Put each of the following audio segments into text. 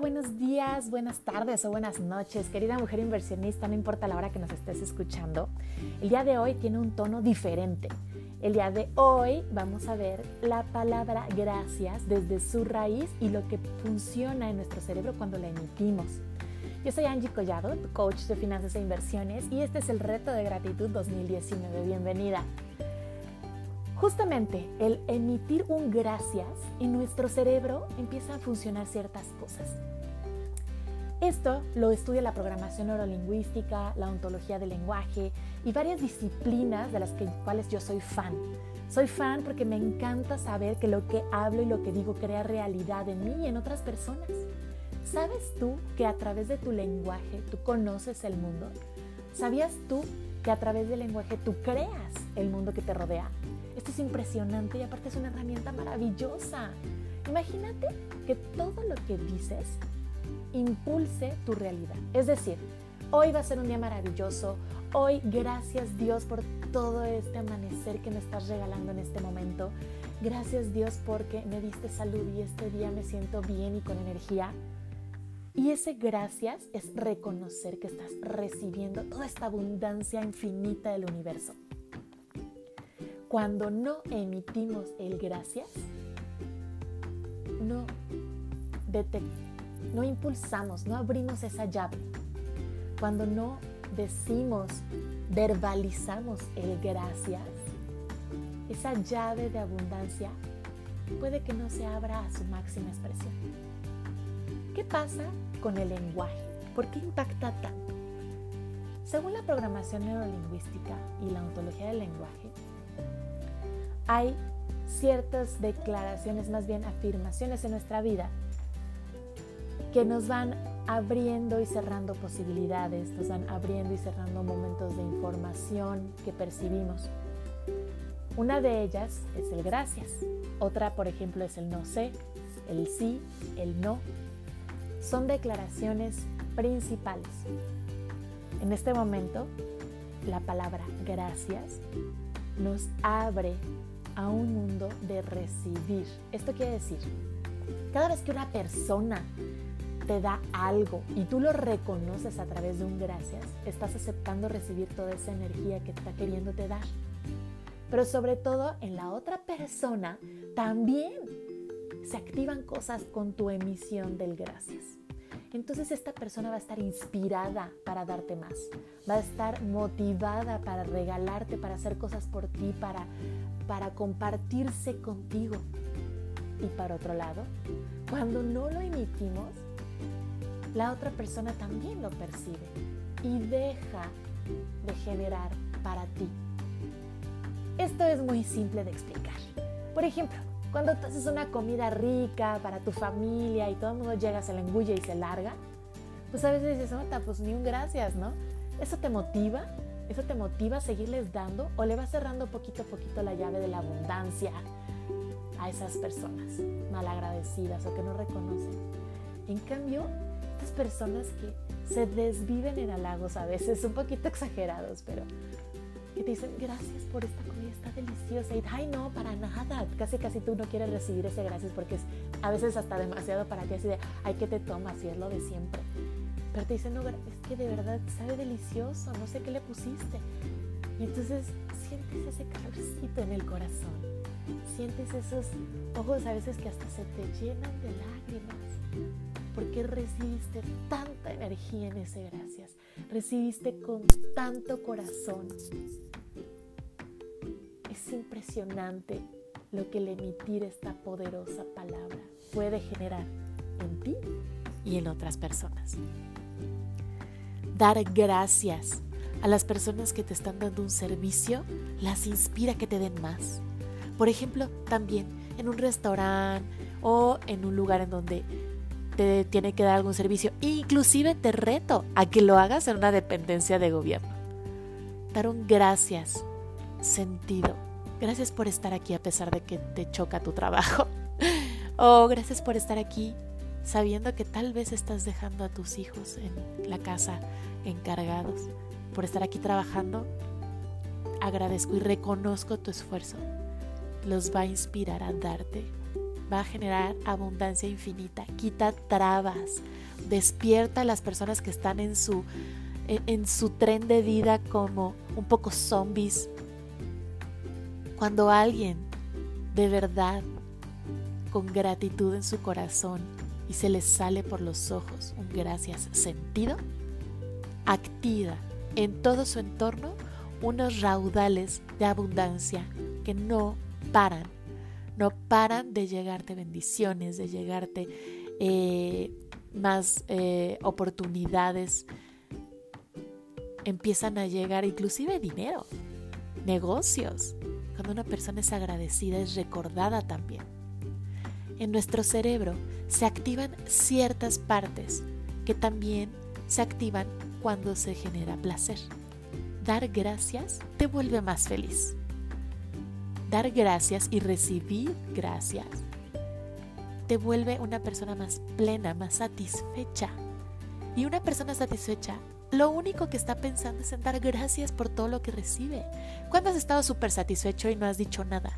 Buenos días, buenas tardes o buenas noches, querida mujer inversionista, no importa la hora que nos estés escuchando. El día de hoy tiene un tono diferente. El día de hoy vamos a ver la palabra gracias desde su raíz y lo que funciona en nuestro cerebro cuando la emitimos. Yo soy Angie Collado, coach de finanzas e inversiones, y este es el reto de gratitud 2019. Bienvenida. Justamente el emitir un gracias en nuestro cerebro empieza a funcionar ciertas cosas. Esto lo estudia la programación neurolingüística, la ontología del lenguaje y varias disciplinas de las cuales yo soy fan. Soy fan porque me encanta saber que lo que hablo y lo que digo crea realidad en mí y en otras personas. ¿Sabes tú que a través de tu lenguaje tú conoces el mundo? ¿Sabías tú que a través del lenguaje tú creas el mundo que te rodea? Esto es impresionante y aparte es una herramienta maravillosa. Imagínate que todo lo que dices impulse tu realidad. Es decir, hoy va a ser un día maravilloso. Hoy, gracias Dios por todo este amanecer que me estás regalando en este momento. Gracias Dios porque me diste salud y este día me siento bien y con energía. Y ese gracias es reconocer que estás recibiendo toda esta abundancia infinita del universo. Cuando no emitimos el gracias, no, no impulsamos, no abrimos esa llave. Cuando no decimos, verbalizamos el gracias, esa llave de abundancia puede que no se abra a su máxima expresión. ¿Qué pasa con el lenguaje? ¿Por qué impacta tanto? Según la programación neurolingüística y la ontología del lenguaje, hay ciertas declaraciones, más bien afirmaciones en nuestra vida que nos van abriendo y cerrando posibilidades, nos van abriendo y cerrando momentos de información que percibimos. Una de ellas es el gracias, otra por ejemplo es el no sé, el sí, el no. Son declaraciones principales. En este momento, la palabra gracias nos abre a un mundo de recibir. Esto quiere decir, cada vez que una persona te da algo y tú lo reconoces a través de un gracias, estás aceptando recibir toda esa energía que está queriéndote dar. Pero sobre todo en la otra persona también se activan cosas con tu emisión del gracias entonces esta persona va a estar inspirada para darte más, va a estar motivada para regalarte, para hacer cosas por ti, para, para compartirse contigo. Y para otro lado, cuando no lo emitimos, la otra persona también lo percibe y deja de generar para ti. Esto es muy simple de explicar. Por ejemplo, cuando tú haces una comida rica para tu familia y todo el mundo llega, se la engulle y se larga, pues a veces dices, no, pues ni un gracias, ¿no? ¿Eso te motiva? ¿Eso te motiva a seguirles dando o le vas cerrando poquito a poquito la llave de la abundancia a esas personas malagradecidas o que no reconocen? En cambio, estas personas que se desviven en halagos a veces, un poquito exagerados, pero que te dicen, gracias por esta comida, está deliciosa. Y, ay, no, para nada. Casi, casi tú no quieres recibir ese gracias porque es a veces hasta demasiado para ti, así de, ay, ¿qué te tomas? Y es lo de siempre. Pero te dicen, no, es que de verdad sabe delicioso, no sé qué le pusiste. Y entonces sientes ese calorcito en el corazón. Sientes esos ojos a veces que hasta se te llenan de lágrimas. Porque recibiste tanta energía en ese gracias. Recibiste con tanto corazón es impresionante lo que el emitir esta poderosa palabra puede generar en ti y en otras personas. Dar gracias a las personas que te están dando un servicio las inspira que te den más. Por ejemplo, también en un restaurante o en un lugar en donde te tiene que dar algún servicio. Inclusive te reto a que lo hagas en una dependencia de gobierno. Dar un gracias sentido. Gracias por estar aquí a pesar de que te choca tu trabajo. o gracias por estar aquí sabiendo que tal vez estás dejando a tus hijos en la casa encargados. Por estar aquí trabajando, agradezco y reconozco tu esfuerzo. Los va a inspirar a darte va a generar abundancia infinita. Quita trabas, despierta a las personas que están en su, en, su tren de vida como un poco zombies. Cuando alguien de verdad, con gratitud en su corazón y se le sale por los ojos un gracias sentido, activa en todo su entorno unos raudales de abundancia que no paran, no paran de llegarte bendiciones, de llegarte eh, más eh, oportunidades, empiezan a llegar inclusive dinero, negocios. Una persona es agradecida es recordada también. En nuestro cerebro se activan ciertas partes que también se activan cuando se genera placer. Dar gracias te vuelve más feliz. Dar gracias y recibir gracias te vuelve una persona más plena, más satisfecha. Y una persona satisfecha, lo único que está pensando es en dar gracias por todo lo que recibe. ¿Cuándo has estado súper satisfecho y no has dicho nada?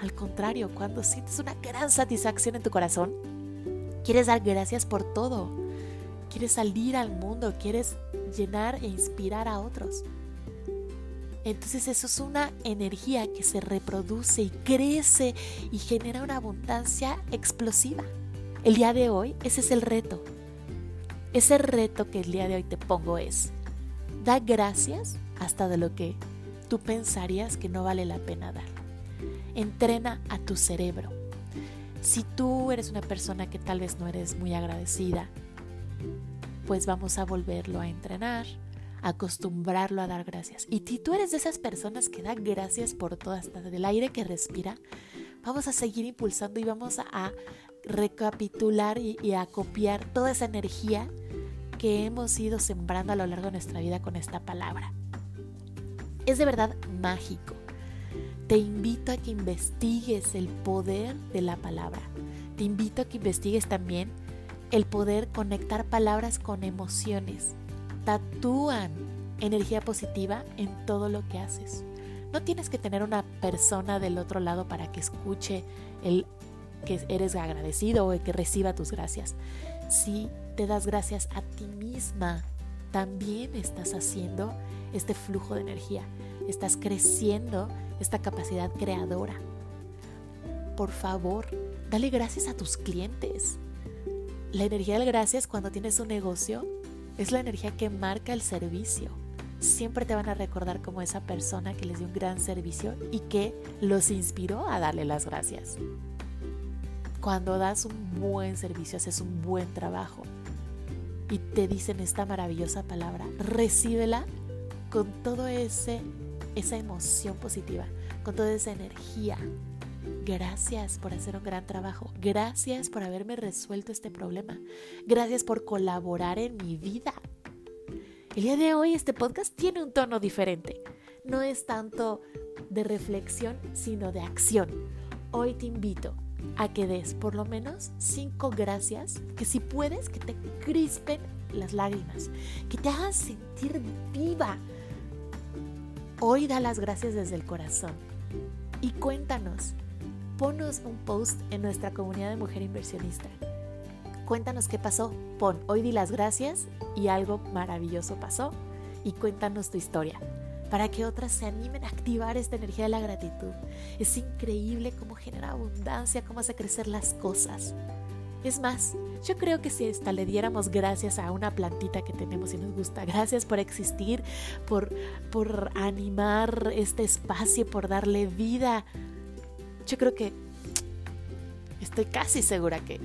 Al contrario, cuando sientes una gran satisfacción en tu corazón, quieres dar gracias por todo. Quieres salir al mundo, quieres llenar e inspirar a otros. Entonces eso es una energía que se reproduce y crece y genera una abundancia explosiva. El día de hoy ese es el reto. Ese reto que el día de hoy te pongo es, da gracias hasta de lo que tú pensarías que no vale la pena dar. Entrena a tu cerebro. Si tú eres una persona que tal vez no eres muy agradecida, pues vamos a volverlo a entrenar acostumbrarlo a dar gracias. Y si tú eres de esas personas que dan gracias por todo, hasta del aire que respira, vamos a seguir impulsando y vamos a recapitular y, a copiar toda esa energía que hemos ido sembrando a lo largo de nuestra vida con esta palabra. Es de verdad mágico. Te invito a que investigues el poder de la palabra. Te invito a que investigues también el poder conectar palabras con emociones tatúan energía positiva en todo lo que haces. No tienes que tener una persona del otro lado para que escuche el que eres agradecido o que reciba tus gracias. Si te das gracias a ti misma, también estás haciendo este flujo de energía. Estás creciendo esta capacidad creadora. Por favor, dale gracias a tus clientes. La energía del gracias cuando tienes un negocio es la energía que marca el servicio. Siempre te van a recordar como esa persona que les dio un gran servicio y que los inspiró a darle las gracias. Cuando das un buen servicio, haces un buen trabajo y te dicen esta maravillosa palabra, recíbela con todo esa emoción positiva, con toda esa energía Gracias por hacer un gran trabajo. Gracias por haberme resuelto este problema. Gracias por colaborar en mi vida. El día de hoy este podcast tiene un tono diferente. No es tanto de reflexión, sino de acción. Hoy te invito a que des por lo menos cinco gracias, que si puedes, que te crispen las lágrimas, que te hagan sentir viva. Hoy da las gracias desde el corazón y cuéntanos ponos un post en nuestra comunidad de mujer inversionista. Cuéntanos qué pasó. Pon, hoy di las gracias y algo maravilloso pasó y cuéntanos tu historia para que otras se animen a activar esta energía de la gratitud. Es increíble cómo genera abundancia, cómo hace crecer las cosas. Es más, yo creo que si hasta le diéramos gracias a una plantita que tenemos y nos gusta, gracias por existir, por, por animar este espacio, por darle vida yo creo que estoy casi segura que,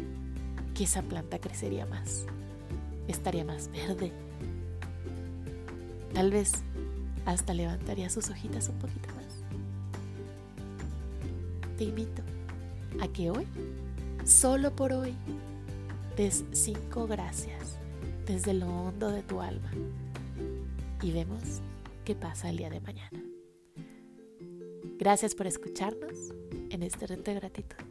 que esa planta crecería más, estaría más verde. Tal vez hasta levantaría sus hojitas un poquito más. Te invito a que hoy, solo por hoy, des cinco gracias desde lo hondo de tu alma y vemos qué pasa el día de mañana. Gracias por escucharnos en este reto de gratitud.